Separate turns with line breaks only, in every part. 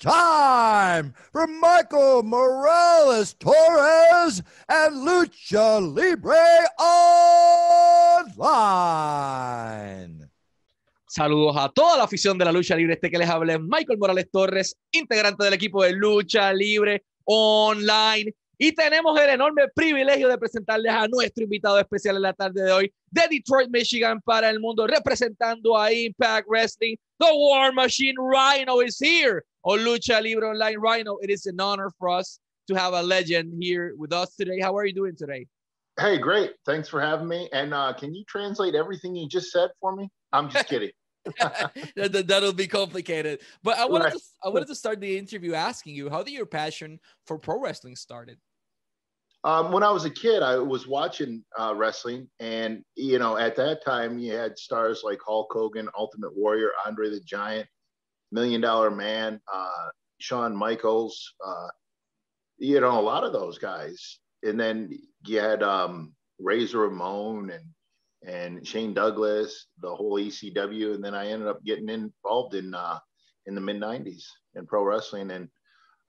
time for Michael Morales Torres and Lucha Libre Online.
Saludos a toda la afición de la lucha libre. Este que les habla Michael Morales Torres, integrante del equipo de lucha libre online. Y tenemos el enorme privilegio de presentarles a nuestro invitado especial en la tarde de hoy de Detroit, Michigan para el mundo, representando a Impact Wrestling. The War Machine Rhino is here on Lucha Libre Online. Rhino, it is an honor for us to have a legend here with us today. How are you doing today?
Hey, great. Thanks for having me. And uh, can you translate everything you just said for me? I'm just kidding.
That'll be complicated. But I wanted, right. to, I wanted to start the interview asking you how did your passion for pro wrestling started?
Um, when I was a kid, I was watching uh, wrestling, and you know, at that time, you had stars like Hulk Hogan, Ultimate Warrior, Andre the Giant, Million Dollar Man, uh, Shawn Michaels, uh, you know, a lot of those guys. And then you had um, Razor Ramon and and Shane Douglas, the whole ECW, and then I ended up getting involved in uh, in the mid '90s in pro wrestling, and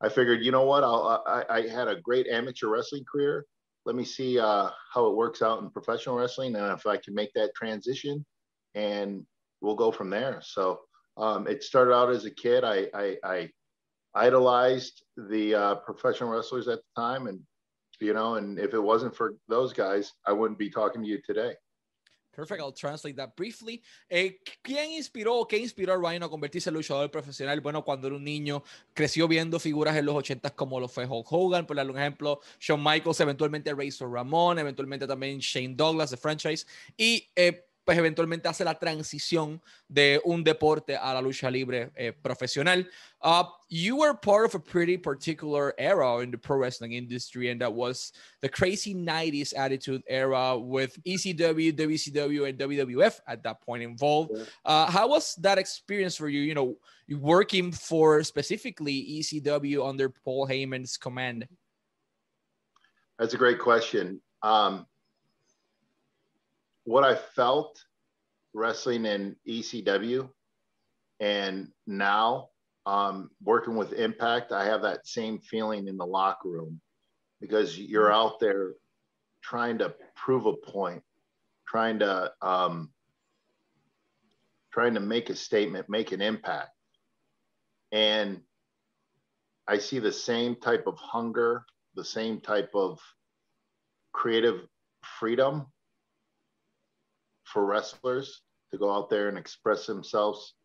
I figured, you know what, I'll, I, I had a great amateur wrestling career. Let me see uh, how it works out in professional wrestling, and if I can make that transition, and we'll go from there. So um, it started out as a kid. I, I, I idolized the uh, professional wrestlers at the time, and you know, and if it wasn't for those guys, I wouldn't be talking to you today.
Perfect, I'll translate that briefly. Eh, ¿Quién inspiró o qué inspiró a Rhino a convertirse en luchador profesional? Bueno, cuando era un niño, creció viendo figuras en los 80 como lo fue Hulk Hogan, por un ejemplo, Shawn Michaels, eventualmente Razor Ramón, eventualmente también Shane Douglas de franchise. Y eh, pues eventualmente hace la transición de un deporte a la lucha libre eh, profesional. Uh, you were part of a pretty particular era in the pro wrestling industry, and that was the crazy 90s attitude era with ECW, WCW, and WWF at that point involved. Uh, how was that experience for you, you know, working for specifically ECW under Paul Heyman's command?
That's a great question. Um, what I felt wrestling in ECW and now um, working with Impact, I have that same feeling in the locker room because you're out there trying to prove a point, trying to um, trying to make a statement, make an impact, and I see the same type of hunger, the same type of creative freedom for wrestlers to go out there and express themselves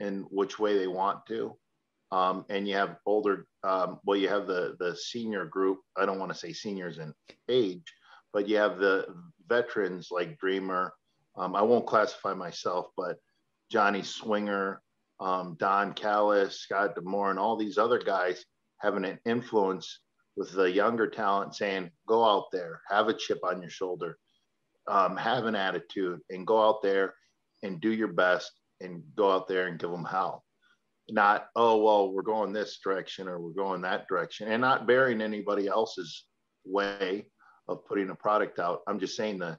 in which way they want to. Um, and you have older, um, well, you have the the senior group. I don't want to say seniors in age, but you have the veterans like Dreamer. Um, I won't classify myself, but Johnny Swinger, um, Don Callis, Scott D'Amore, and all these other guys having an influence with the younger talent, saying, "Go out there, have a chip on your shoulder, um, have an attitude and go out there and do your best and go out there and give them hell. Not, oh, well, we're going this direction or we're going that direction and not bearing anybody else's way of putting a product out. I'm just saying that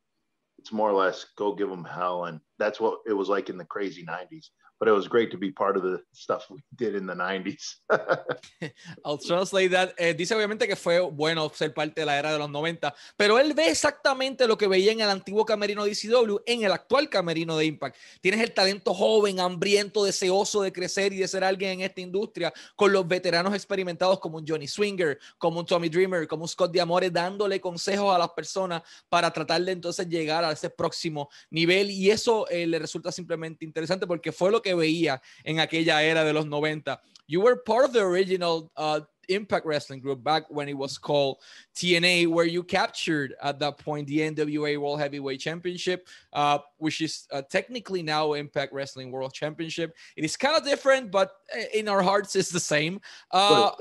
it's more or less go give them hell. And that's what it was like in the crazy 90s. But it was great to be part of the stuff we did in the 90s.
I'll translate that. Eh, dice obviamente que fue bueno ser parte de la era de los 90, pero él ve exactamente lo que veía en el antiguo camerino de ECW, en el actual camerino de Impact. Tienes el talento joven, hambriento, deseoso de crecer y de ser alguien en esta industria, con los veteranos experimentados como un Johnny Swinger, como un Tommy Dreamer, como un Scott D'Amore, dándole consejos a las personas para tratar de entonces llegar a ese próximo nivel. Y eso eh, le resulta simplemente interesante porque fue lo que veía en aquella era de los 90. You were part of the original uh, Impact Wrestling group back when it was called TNA, where you captured at that point the NWA World Heavyweight Championship, uh, which is uh, technically now Impact Wrestling World Championship. It is kind of different, but uh, in our hearts, it's the same. Uh,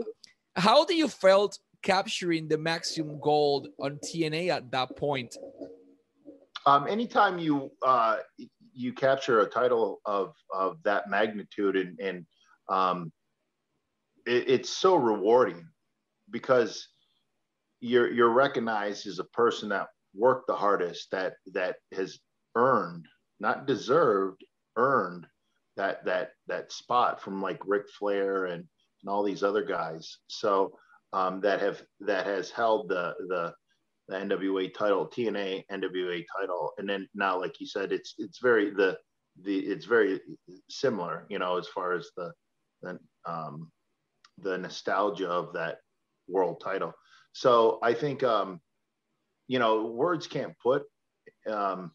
how do you felt capturing the maximum gold on TNA at that point?
Um, anytime you uh, you capture a title of of that magnitude and and um, it, it's so rewarding because you're you're recognized as a person that worked the hardest that that has earned not deserved earned that that that spot from like Ric Flair and and all these other guys. So um, that have that has held the the the NWA title, TNA NWA title, and then now, like you said, it's it's very the the it's very similar, you know, as far as the the um, the nostalgia of that world title. So I think um, you know words can't put um,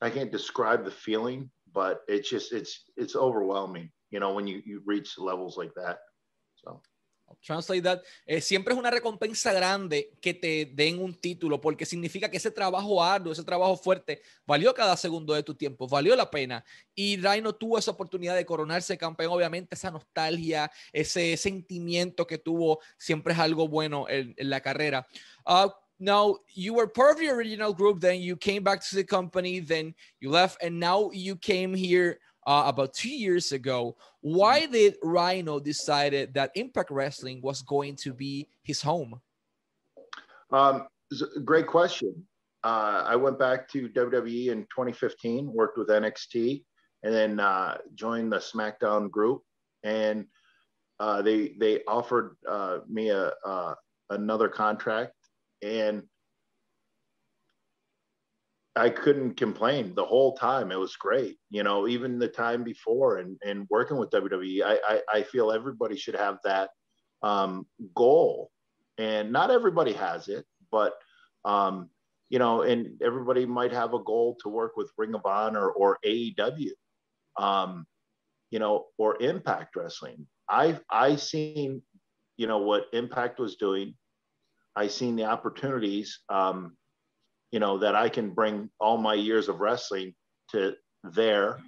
I can't describe the feeling, but it's just it's it's overwhelming, you know, when you you reach levels like that. So
Translate that. Eh, siempre es una recompensa grande que te den un título porque significa que ese trabajo arduo, ese trabajo fuerte, valió cada segundo de tu tiempo, valió la pena. Y Rhino tuvo esa oportunidad de coronarse campeón. Obviamente, esa nostalgia, ese sentimiento que tuvo, siempre es algo bueno en, la carrera. Uh, now you were part of the original group then you came back to the company then you left and now you came here uh, about two years ago. Why mm-hmm. did Rhino decided that Impact Wrestling was going to be his home?
Um, great question. Uh, I went back to WWE in 2015, worked with NXT, and then uh, joined the SmackDown group. And uh, they they offered uh, me a uh, another contract, and I couldn't complain the whole time. It was great. You know, even the time before and, and working with WWE, I, I, I feel everybody should have that um, goal. And not everybody has it, but, um, you know, and everybody might have a goal to work with Ring of Honor or AEW, um, you know, or Impact Wrestling. I've I seen, you know, what Impact was doing. I seen the opportunities. Um, you know, that I can bring all my years of wrestling to there.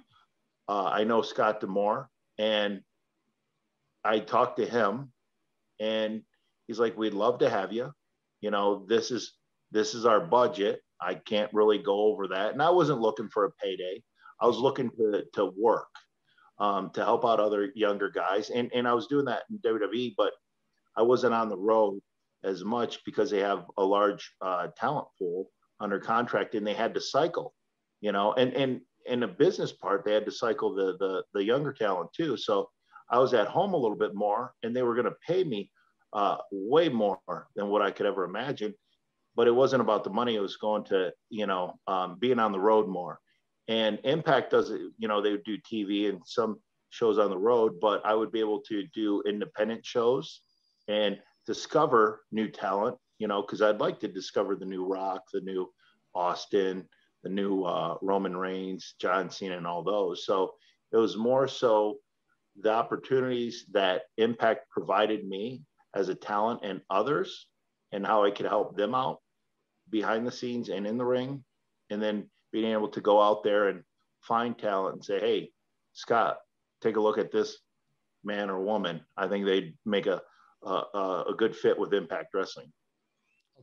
Uh, I know Scott D'Amore, and I talked to him, and he's like, "We'd love to have you. You know, this is this is our budget. I can't really go over that." And I wasn't looking for a payday. I was looking to to work, um, to help out other younger guys, and and I was doing that in WWE, but I wasn't on the road as much because they have a large uh, talent pool under contract and they had to cycle, you know, and and in the business part, they had to cycle the the the younger talent too. So I was at home a little bit more, and they were going to pay me uh, way more than what I could ever imagine. But it wasn't about the money; it was going to you know um, being on the road more. And Impact does it. You know, they would do TV and some shows on the road, but I would be able to do independent shows and discover new talent you know, because I'd like to discover the new Rock, the new Austin, the new uh, Roman Reigns, John Cena, and all those. So it was more so the opportunities that Impact provided me as a talent and others, and how I could help them out behind the scenes and in the ring, and then being able to go out there and find talent and say, "Hey, Scott, take a look at this man or woman. I think they'd make a a, a good fit with Impact Wrestling."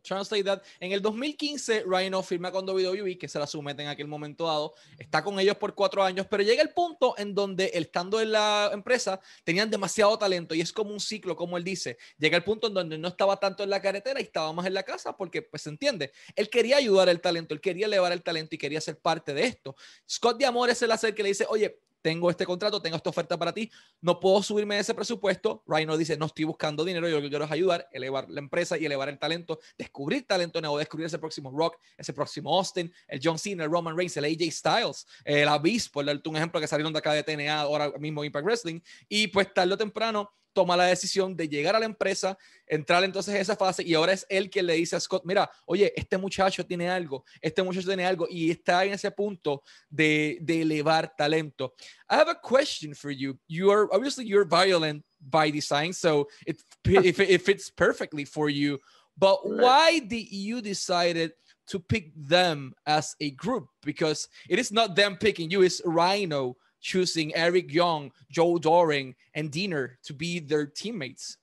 Translate that. En el 2015, Rhino firma con WWE, que se la somete en aquel momento dado. Está con ellos por cuatro años, pero llega el punto en donde, estando en la empresa, tenían demasiado talento y es como un ciclo, como él dice. Llega el punto en donde no estaba tanto en la carretera y estaba más en la casa, porque, pues, se entiende. Él quería ayudar al talento, él quería elevar el talento y quería ser parte de esto. Scott de Amor es el hacer que le dice, oye, tengo este contrato, tengo esta oferta para ti, no puedo subirme ese presupuesto. Rhino dice, no estoy buscando dinero, yo lo que quiero es ayudar, elevar la empresa y elevar el talento, descubrir talento nuevo, descubrir ese próximo Rock, ese próximo Austin, el John Cena, el Roman Reigns, el AJ Styles, el Abyss, por darte un ejemplo que salieron de acá de TNA, ahora mismo Impact Wrestling, y pues tarde o temprano toma la decisión de llegar a la empresa, entrar entonces en esa fase y ahora es él quien le dice a Scott, mira, oye, este muchacho tiene algo, este muchacho tiene algo y está en ese punto de, de elevar talento. I have a question for you. You are obviously you're violent by design, so it, if it fits perfectly for you. But why did you decided to pick them as a group? Because it is not them picking you, it's Rhino choosing Eric Young, Joe Doering, and Deaner to be their teammates?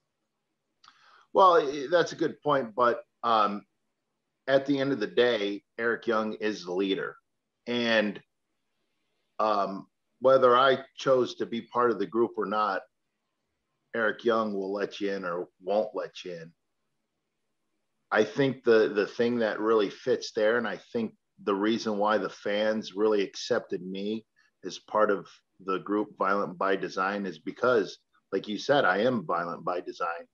Well, that's a good point, but um, at the end of the day, Eric Young is the leader, and um, whether I chose to be part of the group or not, Eric Young will let you in or won't let you in. I think the the thing that really fits there, and I think the reason why the fans really accepted me as part of the group Violent by Design is because like you said, I am violent by design.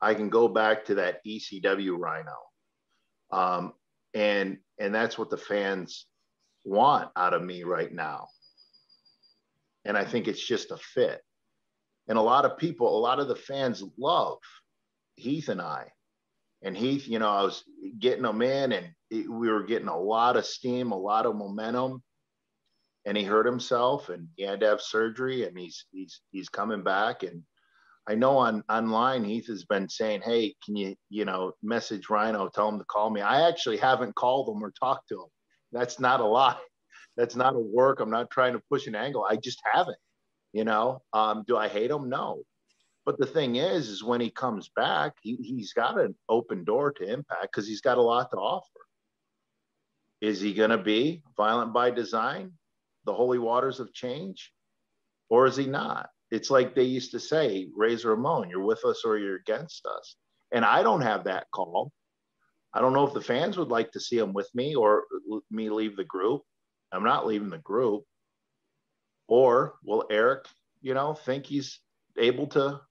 I can go back to that ECW Rhino, um, and and that's what the fans want out of me right now. And I think it's just a fit. And a lot of people, a lot of the fans love Heath and I. And Heath, you know, I was getting him in, and it, we were getting a lot of steam, a lot of momentum. And he hurt himself, and he had to have surgery, and he's he's he's coming back. And I know on online Heath has been saying, "Hey, can you you know message Rhino, tell him to call me." I actually haven't called him or talked to him. That's not a lie. That's not a work. I'm not trying to push an angle. I just haven't. You know, um, do I hate him? No. But the thing is, is when he comes back, he, he's got an open door to impact because he's got a lot to offer. Is he going to be violent by design, the holy waters of change, or is he not? It's like they used to say, Razor Ramon, you're with us or you're against us. And I don't have that call. I don't know if the fans would like to see him with me or me leave the group. I'm not leaving the group. Or will Eric, you know, think he's able to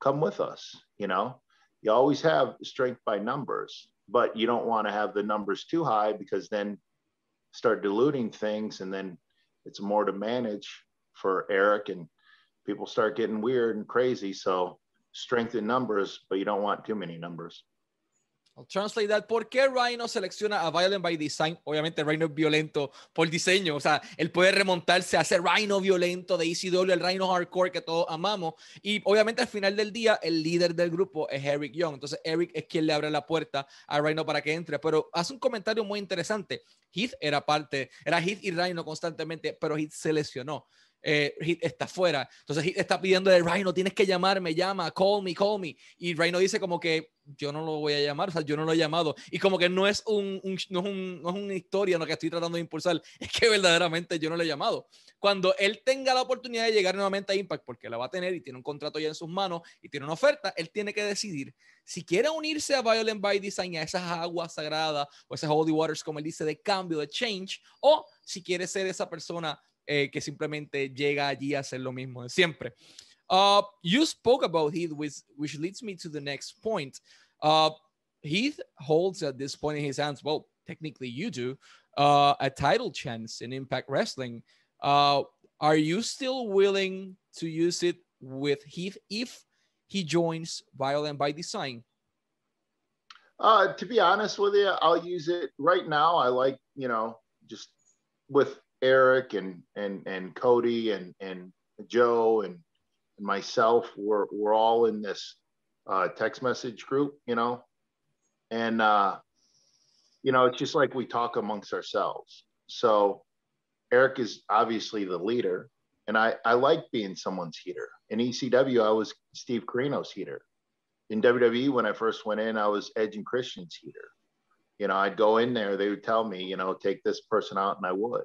come with us? You know, you always have strength by numbers, but you don't want to have the numbers too high because then start diluting things and then it's more to manage for Eric and people start getting weird and crazy. So strength in numbers, but you don't want too many numbers.
I'll translate that. ¿Por qué Rhino selecciona a Violent by Design? Obviamente Rhino es violento por diseño, o sea, él puede remontarse a ese Rhino violento de ECW, el Rhino hardcore que todos amamos. Y obviamente al final del día, el líder del grupo es Eric Young. Entonces Eric es quien le abre la puerta a Rhino para que entre. Pero hace un comentario muy interesante. Heath era parte, era Heath y Rhino constantemente, pero Heath se lesionó eh, Hit está fuera. Entonces Hit está pidiendo de Rhino, tienes que llamarme, llama, call me, call me. Y Rhino dice como que yo no lo voy a llamar, o sea, yo no lo he llamado. Y como que no es, un, no es, un, no es una historia lo que estoy tratando de impulsar, es que verdaderamente yo no lo he llamado. Cuando él tenga la oportunidad de llegar nuevamente a Impact, porque la va a tener y tiene un contrato ya en sus manos y tiene una oferta, él tiene que decidir si quiere unirse a Violent by Design, a esas aguas sagradas o esas holy waters, como él dice, de cambio, de change, o si quiere ser esa persona eh, que simplemente llega allí a hacer lo mismo de siempre. Uh, you spoke about Heath, which, which leads me to the next point. Uh, Heath holds at this point in his hands, well, technically you do, uh, a title chance in Impact Wrestling. Uh, are you still willing to use it with Heath if he joins Violent by Design?
Uh, to be honest with you, I'll use it right now. I like, you know, just with Eric and and and Cody and and Joe and, and myself we're we're all in this uh, text message group, you know, and uh, you know it's just like we talk amongst ourselves. So Eric is obviously the leader, and I I like being someone's heater. In ECW, I was Steve Corino's heater. In WWE, when I first went in, I was Edge and Christian's heater. You know, I'd go in there, they would tell me, you know, take this person out, and I would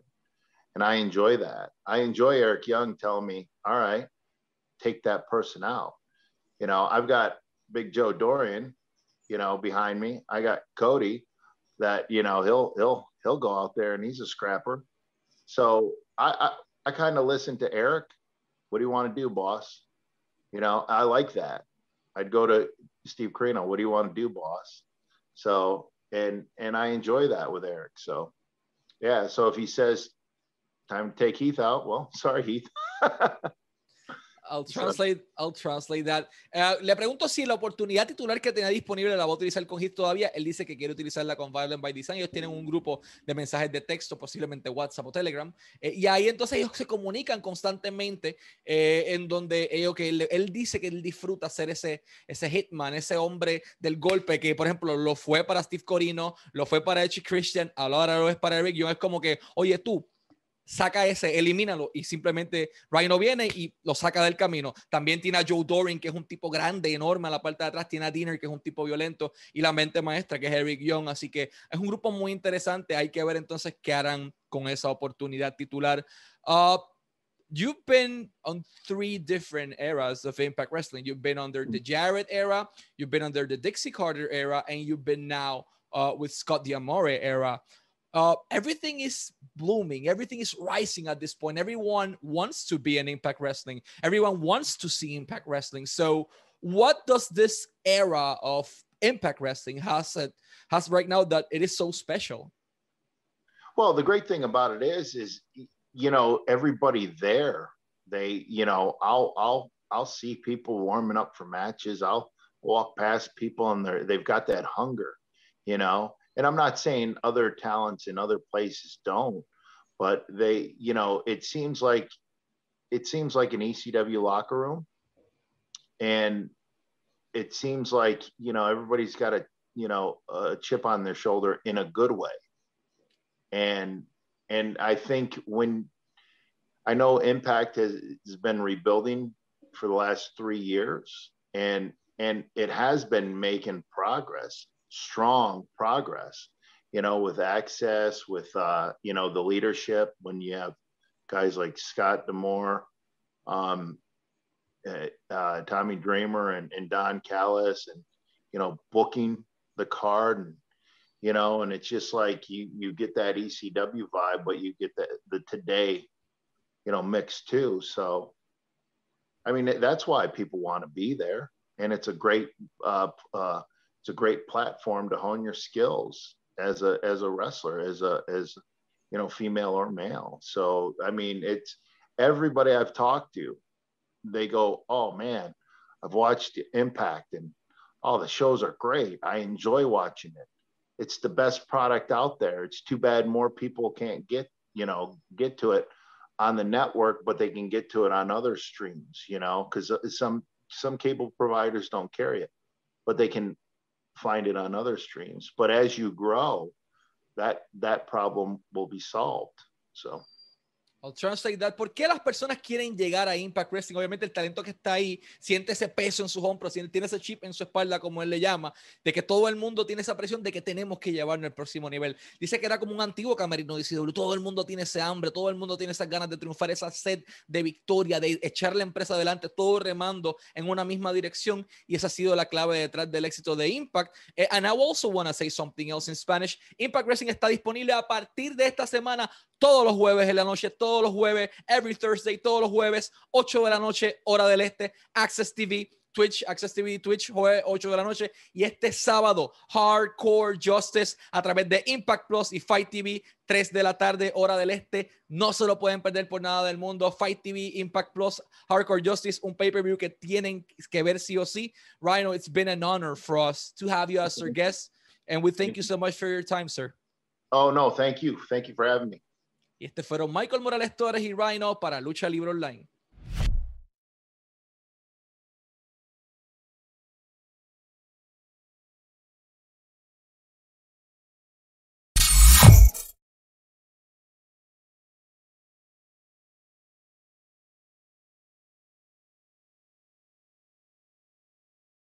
and I enjoy that. I enjoy Eric Young telling me, "All right, take that person out." You know, I've got Big Joe Doering, you know, behind me. I got Cody, that you know he'll he'll he'll go out there and he's a scrapper. So I I, I kind of listen to Eric. What do you want to do, boss? You know, I like that. I'd go to Steve Corino. What do you want to do, boss? So and and I enjoy that with Eric. So yeah. So if he says time to take Heath out. Well, sorry, Heath.
I'll translate, I'll translate that. Uh, le pregunto si la oportunidad titular que tenía disponible la va a utilizar con Heath todavía. Él dice que quiere utilizarla con Violent by Design. Ellos tienen un grupo de mensajes de texto, posiblemente WhatsApp o Telegram. Eh, y ahí entonces ellos se comunican constantemente eh, en donde ellos, que él, él, dice que él disfruta ser ese, ese hitman, ese hombre del golpe que, por ejemplo, lo fue para Steve Corino, lo fue para Edge Christian, ahora lo es para Eric Young. Es como que, oye, tú, saca ese, elimínalo y simplemente Rhino viene y lo saca del camino. También tiene a Joe Doring, que es un tipo grande, enorme a la parte de atrás. Tiene a Dinner, que es un tipo violento. Y la mente maestra, que es Eric Young. Así que es un grupo muy interesante. Hay que ver entonces qué harán con esa oportunidad titular. Uh, you've been on three different eras of Impact Wrestling. You've been under the Jarrett era, you've been under the Dixie Carter era, and you've been now uh, with Scott D'Amore era. Uh, everything is blooming, everything is rising at this point. Everyone wants to be in Impact Wrestling, everyone wants to see Impact Wrestling. So, what does this era of Impact Wrestling has it has right now that it is so special?
Well, the great thing about it is, is you know everybody there. They, you know, I'll I'll I'll see people warming up for matches. I'll walk past people and they're they've got that hunger, you know and I'm not saying other talents in other places don't, but they, you know, it seems like it seems like an ECW locker room, and it seems like you know everybody's got a you know a chip on their shoulder in a good way, and and I think when I know Impact has, has been rebuilding for the last three years, and and it has been making progress strong progress, you know, with access, with, uh, you know, the leadership when you have guys like Scott D'Amore, um, uh, uh, Tommy Dreamer and, and Don Callis and, you know, booking the card and, you know, and it's just like you, you get that ECW vibe, but you get the, the today, you know, mix too. So, I mean, that's why people want to be there. And it's a great uh, uh, it's a great platform to hone your skills as a as a wrestler, as a as you know, female or male. So I mean, it's everybody I've talked to, they go, "Oh man, I've watched Impact, and oh, the shows are great. I enjoy watching it. It's the best product out there. It's too bad more people can't get you know get to it on the network, but they can get to it on other streams. You know, because some some cable providers don't carry it, but they can find it on other streams. But as you grow, that that problem will be solved. So
I'll translate that. ¿Por qué las personas quieren llegar a Impact Wrestling? Obviamente el talento que está ahí siente ese peso en sus hombros, tiene ese chip en su espalda, como él le llama, de que todo el mundo tiene esa presión de que tenemos que llevarnos al próximo nivel. Dice que era como un antiguo camerino de CW. Todo el mundo tiene ese hambre, todo el mundo tiene esas ganas de triunfar, esa sed de victoria, de echar la empresa adelante, todo remando en una misma dirección. Y esa ha sido la clave detrás del éxito de Impact. Eh, and I also want to say something else in Spanish. Impact Wrestling está disponible a partir de esta semana todos los jueves en la noche, todos los jueves, every Thursday, todos los jueves, 8 de la noche, hora del este, Access TV, Twitch, Access TV, Twitch, jueves 8 de la noche. Y este sábado, Hardcore Justice a través de Impact Plus y Fight TV, 3 de la tarde, hora del este. No se lo pueden perder por nada del mundo. Fight TV, Impact Plus, Hardcore Justice, un pay-per-view que tienen que ver sí o sí. Rhino, it's been an honor for us to have you as our guest. And we thank you so much for your time, sir.
Oh, no, thank you. Thank you for having me.
Y este fueron Michael Morales Torres y Rhino para Lucha Libre Online.